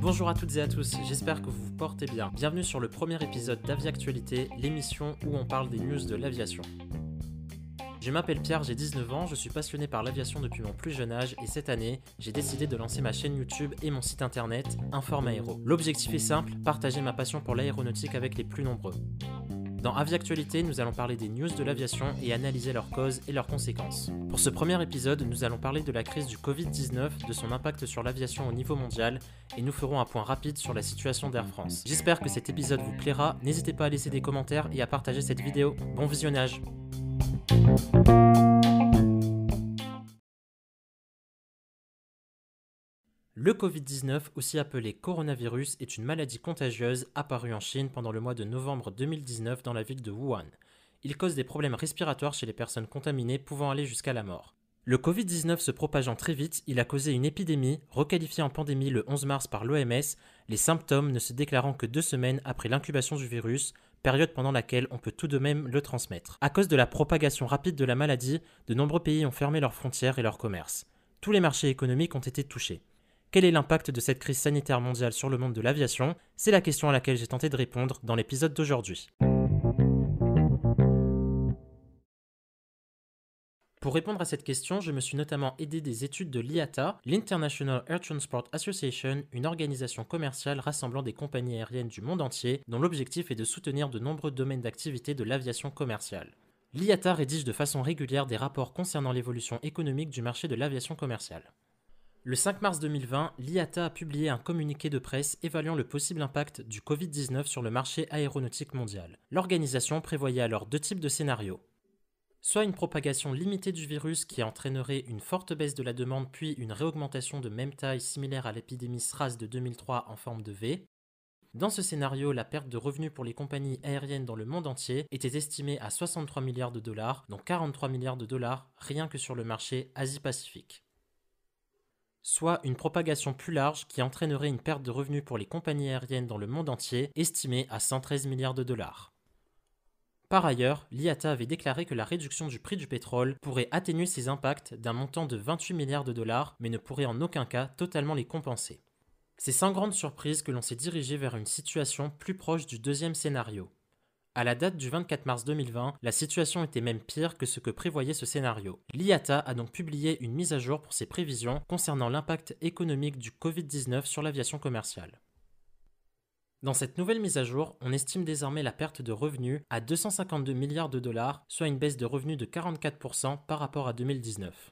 Bonjour à toutes et à tous, j'espère que vous vous portez bien. Bienvenue sur le premier épisode d'Aviactualité, l'émission où on parle des news de l'aviation. Je m'appelle Pierre, j'ai 19 ans, je suis passionné par l'aviation depuis mon plus jeune âge et cette année, j'ai décidé de lancer ma chaîne YouTube et mon site internet Inform Aéro. L'objectif est simple, partager ma passion pour l'aéronautique avec les plus nombreux. Dans Aviactualité, nous allons parler des news de l'aviation et analyser leurs causes et leurs conséquences. Pour ce premier épisode, nous allons parler de la crise du Covid-19, de son impact sur l'aviation au niveau mondial, et nous ferons un point rapide sur la situation d'Air France. J'espère que cet épisode vous plaira, n'hésitez pas à laisser des commentaires et à partager cette vidéo. Bon visionnage Le Covid-19, aussi appelé coronavirus, est une maladie contagieuse apparue en Chine pendant le mois de novembre 2019 dans la ville de Wuhan. Il cause des problèmes respiratoires chez les personnes contaminées pouvant aller jusqu'à la mort. Le Covid-19 se propageant très vite, il a causé une épidémie, requalifiée en pandémie le 11 mars par l'OMS, les symptômes ne se déclarant que deux semaines après l'incubation du virus, période pendant laquelle on peut tout de même le transmettre. À cause de la propagation rapide de la maladie, de nombreux pays ont fermé leurs frontières et leurs commerces. Tous les marchés économiques ont été touchés. Quel est l'impact de cette crise sanitaire mondiale sur le monde de l'aviation? C'est la question à laquelle j'ai tenté de répondre dans l'épisode d'aujourd'hui. Pour répondre à cette question, je me suis notamment aidé des études de l'IATA, l'International Air Transport Association, une organisation commerciale rassemblant des compagnies aériennes du monde entier, dont l'objectif est de soutenir de nombreux domaines d'activité de l'aviation commerciale. L'IATA rédige de façon régulière des rapports concernant l'évolution économique du marché de l'aviation commerciale. Le 5 mars 2020, l'IATA a publié un communiqué de presse évaluant le possible impact du Covid-19 sur le marché aéronautique mondial. L'organisation prévoyait alors deux types de scénarios. Soit une propagation limitée du virus qui entraînerait une forte baisse de la demande puis une réaugmentation de même taille similaire à l'épidémie SRAS de 2003 en forme de V. Dans ce scénario, la perte de revenus pour les compagnies aériennes dans le monde entier était estimée à 63 milliards de dollars, dont 43 milliards de dollars rien que sur le marché Asie-Pacifique soit une propagation plus large qui entraînerait une perte de revenus pour les compagnies aériennes dans le monde entier estimée à 113 milliards de dollars. Par ailleurs, l'IATA avait déclaré que la réduction du prix du pétrole pourrait atténuer ces impacts d'un montant de 28 milliards de dollars, mais ne pourrait en aucun cas totalement les compenser. C'est sans grande surprise que l'on s'est dirigé vers une situation plus proche du deuxième scénario, à la date du 24 mars 2020, la situation était même pire que ce que prévoyait ce scénario. L'IATA a donc publié une mise à jour pour ses prévisions concernant l'impact économique du Covid-19 sur l'aviation commerciale. Dans cette nouvelle mise à jour, on estime désormais la perte de revenus à 252 milliards de dollars, soit une baisse de revenus de 44% par rapport à 2019.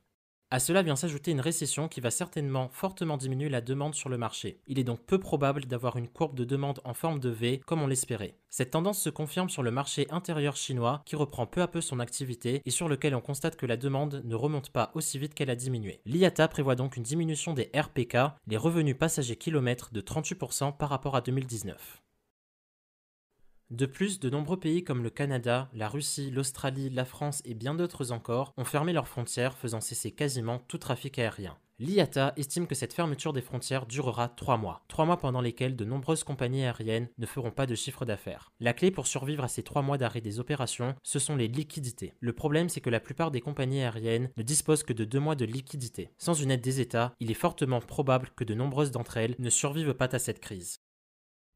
À cela vient s'ajouter une récession qui va certainement fortement diminuer la demande sur le marché. Il est donc peu probable d'avoir une courbe de demande en forme de V comme on l'espérait. Cette tendance se confirme sur le marché intérieur chinois qui reprend peu à peu son activité et sur lequel on constate que la demande ne remonte pas aussi vite qu'elle a diminué. L'IATA prévoit donc une diminution des RPK, les revenus passagers kilomètres, de 38% par rapport à 2019. De plus, de nombreux pays comme le Canada, la Russie, l'Australie, la France et bien d'autres encore ont fermé leurs frontières, faisant cesser quasiment tout trafic aérien. L'IATA estime que cette fermeture des frontières durera 3 mois, 3 mois pendant lesquels de nombreuses compagnies aériennes ne feront pas de chiffre d'affaires. La clé pour survivre à ces 3 mois d'arrêt des opérations, ce sont les liquidités. Le problème c'est que la plupart des compagnies aériennes ne disposent que de 2 mois de liquidités. Sans une aide des États, il est fortement probable que de nombreuses d'entre elles ne survivent pas à cette crise.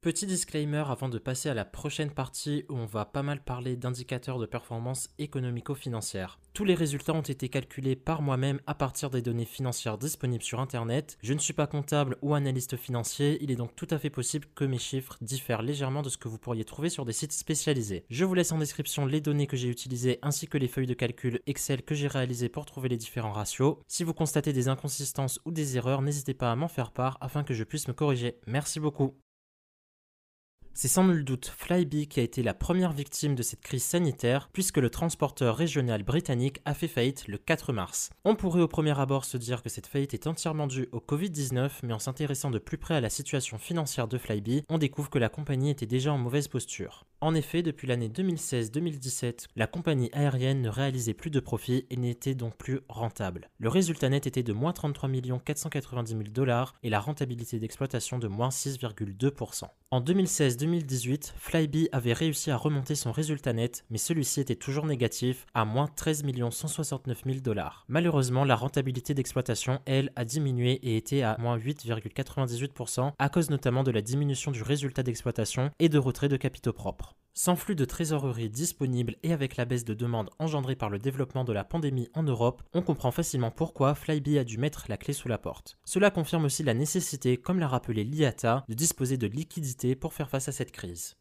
Petit disclaimer avant de passer à la prochaine partie où on va pas mal parler d'indicateurs de performance économico-financière. Tous les résultats ont été calculés par moi-même à partir des données financières disponibles sur Internet. Je ne suis pas comptable ou analyste financier, il est donc tout à fait possible que mes chiffres diffèrent légèrement de ce que vous pourriez trouver sur des sites spécialisés. Je vous laisse en description les données que j'ai utilisées ainsi que les feuilles de calcul Excel que j'ai réalisées pour trouver les différents ratios. Si vous constatez des inconsistances ou des erreurs, n'hésitez pas à m'en faire part afin que je puisse me corriger. Merci beaucoup. C'est sans nul doute Flybe qui a été la première victime de cette crise sanitaire, puisque le transporteur régional britannique a fait faillite le 4 mars. On pourrait au premier abord se dire que cette faillite est entièrement due au Covid-19, mais en s'intéressant de plus près à la situation financière de Flybe, on découvre que la compagnie était déjà en mauvaise posture. En effet, depuis l'année 2016-2017, la compagnie aérienne ne réalisait plus de profit et n'était donc plus rentable. Le résultat net était de moins 33 490 000 dollars et la rentabilité d'exploitation de moins 6,2%. En 2016-2018, Flybe avait réussi à remonter son résultat net, mais celui-ci était toujours négatif à moins 13 169 000 dollars. Malheureusement, la rentabilité d'exploitation, elle, a diminué et était à moins 8,98% à cause notamment de la diminution du résultat d'exploitation et de retrait de capitaux propres. Sans flux de trésorerie disponible et avec la baisse de demande engendrée par le développement de la pandémie en Europe, on comprend facilement pourquoi Flybe a dû mettre la clé sous la porte. Cela confirme aussi la nécessité, comme l'a rappelé l'IATA, de disposer de liquidités pour faire face à cette crise.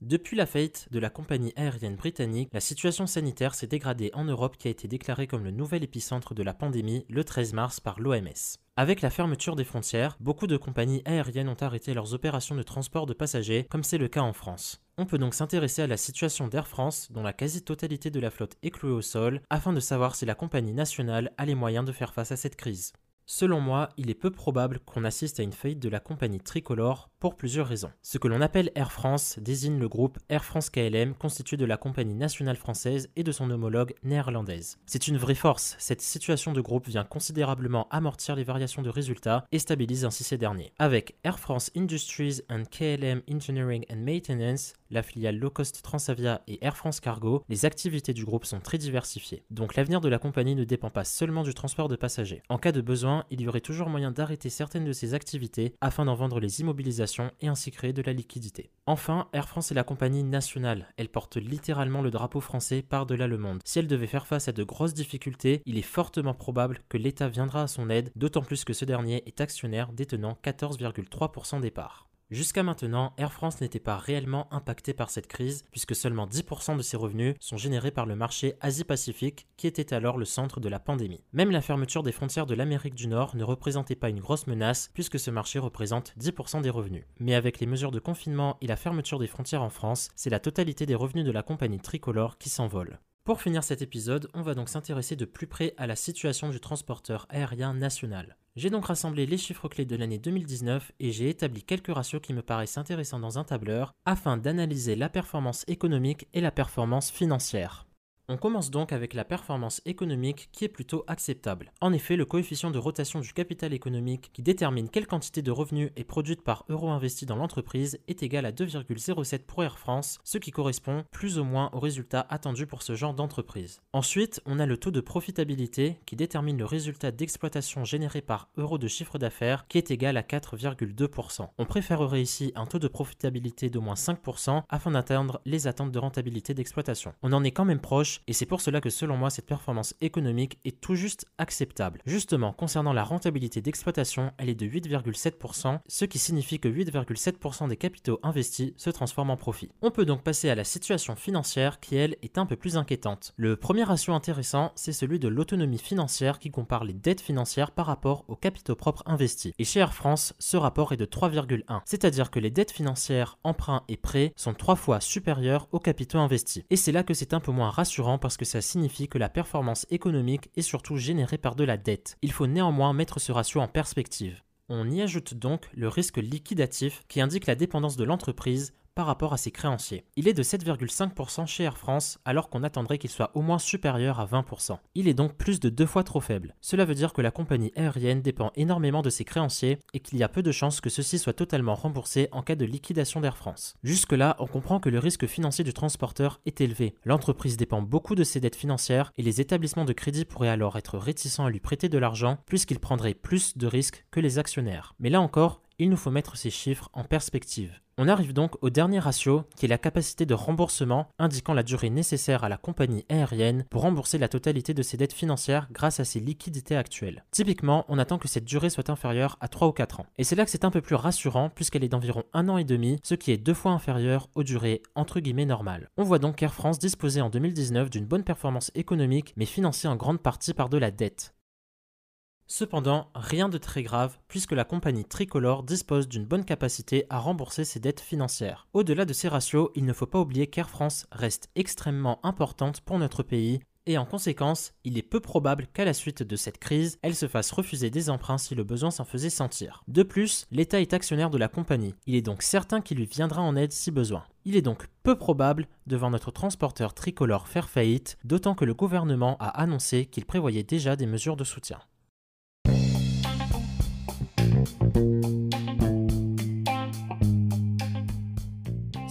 Depuis la faillite de la compagnie aérienne britannique, la situation sanitaire s'est dégradée en Europe qui a été déclarée comme le nouvel épicentre de la pandémie le 13 mars par l'OMS. Avec la fermeture des frontières, beaucoup de compagnies aériennes ont arrêté leurs opérations de transport de passagers, comme c'est le cas en France. On peut donc s'intéresser à la situation d'Air France, dont la quasi-totalité de la flotte est clouée au sol, afin de savoir si la compagnie nationale a les moyens de faire face à cette crise. Selon moi, il est peu probable qu'on assiste à une faillite de la compagnie tricolore pour plusieurs raisons. Ce que l'on appelle Air France désigne le groupe Air France KLM constitué de la compagnie nationale française et de son homologue néerlandaise. C'est une vraie force, cette situation de groupe vient considérablement amortir les variations de résultats et stabilise ainsi ces derniers. Avec Air France Industries and KLM Engineering and Maintenance, la filiale low cost Transavia et Air France Cargo, les activités du groupe sont très diversifiées. Donc l'avenir de la compagnie ne dépend pas seulement du transport de passagers. En cas de besoin, il y aurait toujours moyen d'arrêter certaines de ces activités afin d'en vendre les immobilisations et ainsi créer de la liquidité. Enfin, Air France est la compagnie nationale. Elle porte littéralement le drapeau français par-delà le monde. Si elle devait faire face à de grosses difficultés, il est fortement probable que l'État viendra à son aide, d'autant plus que ce dernier est actionnaire détenant 14,3% des parts. Jusqu'à maintenant, Air France n'était pas réellement impacté par cette crise, puisque seulement 10% de ses revenus sont générés par le marché Asie-Pacifique, qui était alors le centre de la pandémie. Même la fermeture des frontières de l'Amérique du Nord ne représentait pas une grosse menace, puisque ce marché représente 10% des revenus. Mais avec les mesures de confinement et la fermeture des frontières en France, c'est la totalité des revenus de la compagnie tricolore qui s'envole. Pour finir cet épisode, on va donc s'intéresser de plus près à la situation du transporteur aérien national. J'ai donc rassemblé les chiffres clés de l'année 2019 et j'ai établi quelques ratios qui me paraissent intéressants dans un tableur afin d'analyser la performance économique et la performance financière. On commence donc avec la performance économique qui est plutôt acceptable. En effet, le coefficient de rotation du capital économique qui détermine quelle quantité de revenus est produite par euro investi dans l'entreprise est égal à 2,07 pour Air France, ce qui correspond plus ou moins au résultat attendu pour ce genre d'entreprise. Ensuite, on a le taux de profitabilité qui détermine le résultat d'exploitation généré par euro de chiffre d'affaires qui est égal à 4,2%. On préférerait ici un taux de profitabilité d'au moins 5% afin d'atteindre les attentes de rentabilité d'exploitation. On en est quand même proche et c'est pour cela que selon moi cette performance économique est tout juste acceptable. Justement, concernant la rentabilité d'exploitation, elle est de 8,7%, ce qui signifie que 8,7% des capitaux investis se transforment en profit. On peut donc passer à la situation financière qui elle est un peu plus inquiétante. Le premier ratio intéressant, c'est celui de l'autonomie financière qui compare les dettes financières par rapport aux capitaux propres investis. Et chez Air France, ce rapport est de 3,1, c'est-à-dire que les dettes financières, emprunts et prêts sont trois fois supérieures aux capitaux investis. Et c'est là que c'est un peu moins rassurant parce que ça signifie que la performance économique est surtout générée par de la dette. Il faut néanmoins mettre ce ratio en perspective. On y ajoute donc le risque liquidatif qui indique la dépendance de l'entreprise par rapport à ses créanciers. Il est de 7,5% chez Air France alors qu'on attendrait qu'il soit au moins supérieur à 20%. Il est donc plus de deux fois trop faible. Cela veut dire que la compagnie aérienne dépend énormément de ses créanciers et qu'il y a peu de chances que ceux-ci soient totalement remboursés en cas de liquidation d'Air France. Jusque-là, on comprend que le risque financier du transporteur est élevé. L'entreprise dépend beaucoup de ses dettes financières et les établissements de crédit pourraient alors être réticents à lui prêter de l'argent puisqu'ils prendraient plus de risques que les actionnaires. Mais là encore, il nous faut mettre ces chiffres en perspective. On arrive donc au dernier ratio, qui est la capacité de remboursement, indiquant la durée nécessaire à la compagnie aérienne pour rembourser la totalité de ses dettes financières grâce à ses liquidités actuelles. Typiquement, on attend que cette durée soit inférieure à 3 ou 4 ans. Et c'est là que c'est un peu plus rassurant puisqu'elle est d'environ un an et demi, ce qui est deux fois inférieur aux durées entre guillemets normales. On voit donc qu'Air France disposait en 2019 d'une bonne performance économique mais financée en grande partie par de la dette. Cependant, rien de très grave puisque la compagnie tricolore dispose d'une bonne capacité à rembourser ses dettes financières. Au-delà de ces ratios, il ne faut pas oublier qu'Air France reste extrêmement importante pour notre pays et en conséquence, il est peu probable qu'à la suite de cette crise, elle se fasse refuser des emprunts si le besoin s'en faisait sentir. De plus, l'État est actionnaire de la compagnie, il est donc certain qu'il lui viendra en aide si besoin. Il est donc peu probable de voir notre transporteur tricolore faire faillite, d'autant que le gouvernement a annoncé qu'il prévoyait déjà des mesures de soutien.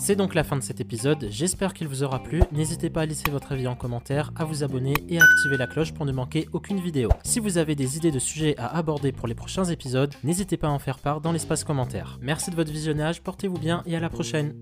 C'est donc la fin de cet épisode, j'espère qu'il vous aura plu. N'hésitez pas à laisser votre avis en commentaire, à vous abonner et à activer la cloche pour ne manquer aucune vidéo. Si vous avez des idées de sujets à aborder pour les prochains épisodes, n'hésitez pas à en faire part dans l'espace commentaire. Merci de votre visionnage, portez-vous bien et à la prochaine.